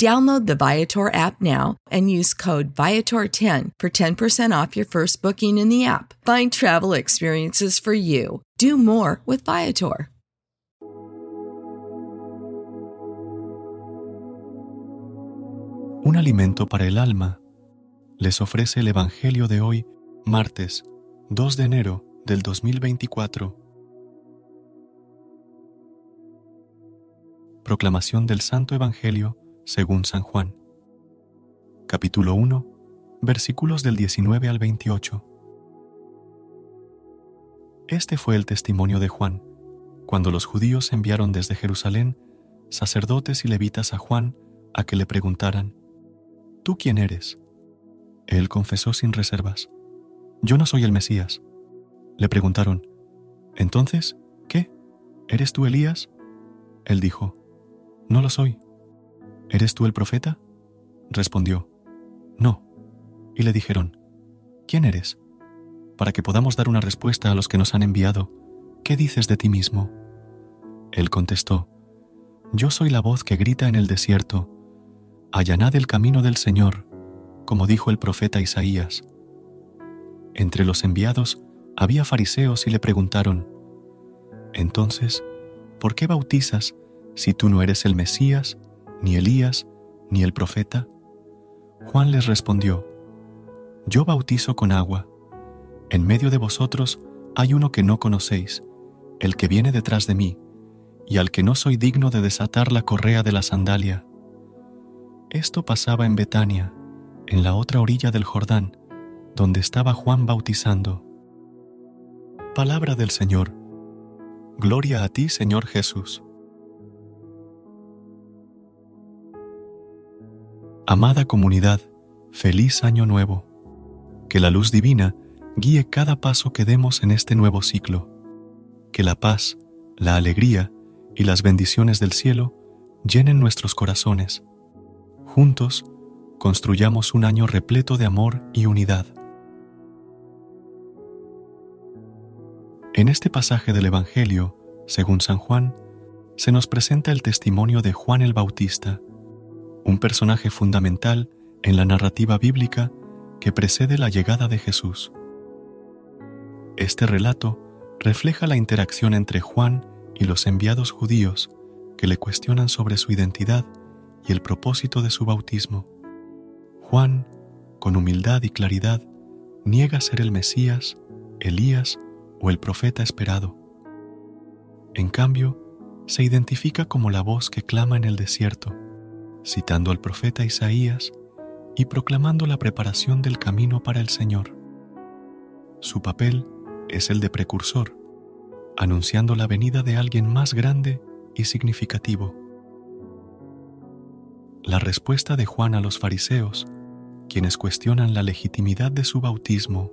Download the Viator app now and use code Viator10 for 10% off your first booking in the app. Find travel experiences for you. Do more with Viator. Un alimento para el alma les ofrece el Evangelio de hoy, martes 2 de enero del 2024. Proclamación del Santo Evangelio según San Juan. Capítulo 1, versículos del 19 al 28. Este fue el testimonio de Juan, cuando los judíos enviaron desde Jerusalén sacerdotes y levitas a Juan a que le preguntaran, ¿Tú quién eres? Él confesó sin reservas, Yo no soy el Mesías. Le preguntaron, Entonces, ¿qué? ¿Eres tú Elías? Él dijo, No lo soy. ¿Eres tú el profeta? Respondió, No. Y le dijeron, ¿quién eres? Para que podamos dar una respuesta a los que nos han enviado, ¿qué dices de ti mismo? Él contestó, Yo soy la voz que grita en el desierto, allanad el camino del Señor, como dijo el profeta Isaías. Entre los enviados había fariseos y le preguntaron, Entonces, ¿por qué bautizas si tú no eres el Mesías, ni Elías, ni el profeta? Juan les respondió, Yo bautizo con agua. En medio de vosotros hay uno que no conocéis, el que viene detrás de mí, y al que no soy digno de desatar la correa de la sandalia. Esto pasaba en Betania, en la otra orilla del Jordán, donde estaba Juan bautizando. Palabra del Señor. Gloria a ti, Señor Jesús. Amada comunidad, feliz año nuevo. Que la luz divina guíe cada paso que demos en este nuevo ciclo. Que la paz, la alegría y las bendiciones del cielo llenen nuestros corazones. Juntos, construyamos un año repleto de amor y unidad. En este pasaje del Evangelio, según San Juan, se nos presenta el testimonio de Juan el Bautista, un personaje fundamental en la narrativa bíblica que precede la llegada de Jesús. Este relato refleja la interacción entre Juan y los enviados judíos que le cuestionan sobre su identidad y el propósito de su bautismo. Juan, con humildad y claridad, niega ser el Mesías, Elías o el profeta esperado. En cambio, se identifica como la voz que clama en el desierto, citando al profeta Isaías y proclamando la preparación del camino para el Señor. Su papel es el de precursor, anunciando la venida de alguien más grande y significativo. La respuesta de Juan a los fariseos quienes cuestionan la legitimidad de su bautismo,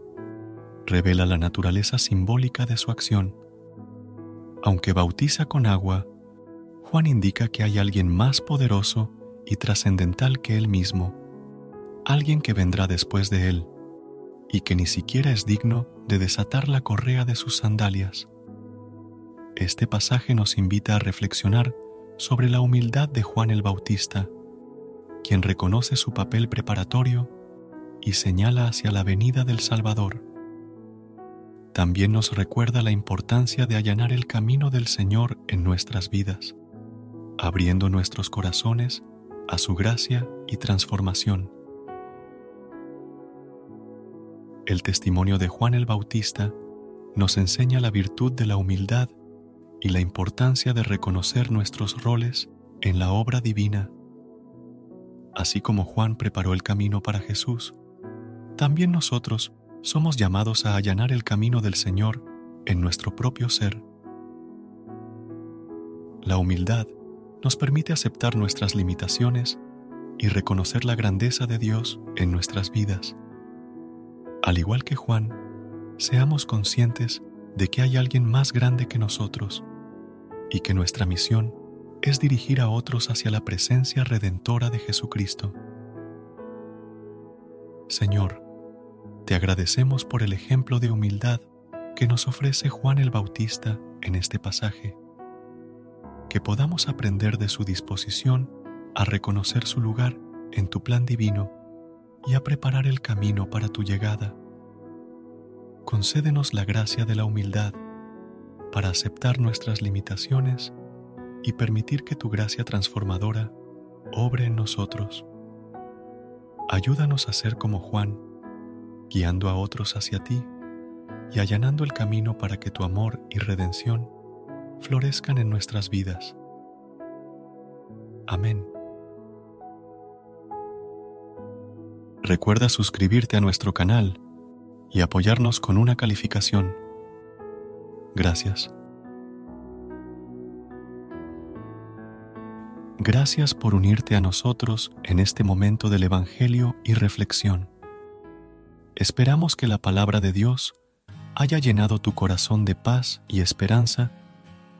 revela la naturaleza simbólica de su acción. Aunque bautiza con agua, Juan indica que hay alguien más poderoso y trascendental que él mismo, alguien que vendrá después de él y que ni siquiera es digno de desatar la correa de sus sandalias. Este pasaje nos invita a reflexionar sobre la humildad de Juan el Bautista, quien reconoce su papel preparatorio y señala hacia la venida del Salvador. También nos recuerda la importancia de allanar el camino del Señor en nuestras vidas, abriendo nuestros corazones a su gracia y transformación. El testimonio de Juan el Bautista nos enseña la virtud de la humildad y la importancia de reconocer nuestros roles en la obra divina. Así como Juan preparó el camino para Jesús, también nosotros somos llamados a allanar el camino del Señor en nuestro propio ser. La humildad nos permite aceptar nuestras limitaciones y reconocer la grandeza de Dios en nuestras vidas. Al igual que Juan, seamos conscientes de que hay alguien más grande que nosotros y que nuestra misión es dirigir a otros hacia la presencia redentora de Jesucristo. Señor, te agradecemos por el ejemplo de humildad que nos ofrece Juan el Bautista en este pasaje, que podamos aprender de su disposición a reconocer su lugar en tu plan divino y a preparar el camino para tu llegada. Concédenos la gracia de la humildad para aceptar nuestras limitaciones y permitir que tu gracia transformadora obre en nosotros. Ayúdanos a ser como Juan, guiando a otros hacia ti y allanando el camino para que tu amor y redención florezcan en nuestras vidas. Amén. Recuerda suscribirte a nuestro canal y apoyarnos con una calificación. Gracias. Gracias por unirte a nosotros en este momento del Evangelio y reflexión. Esperamos que la palabra de Dios haya llenado tu corazón de paz y esperanza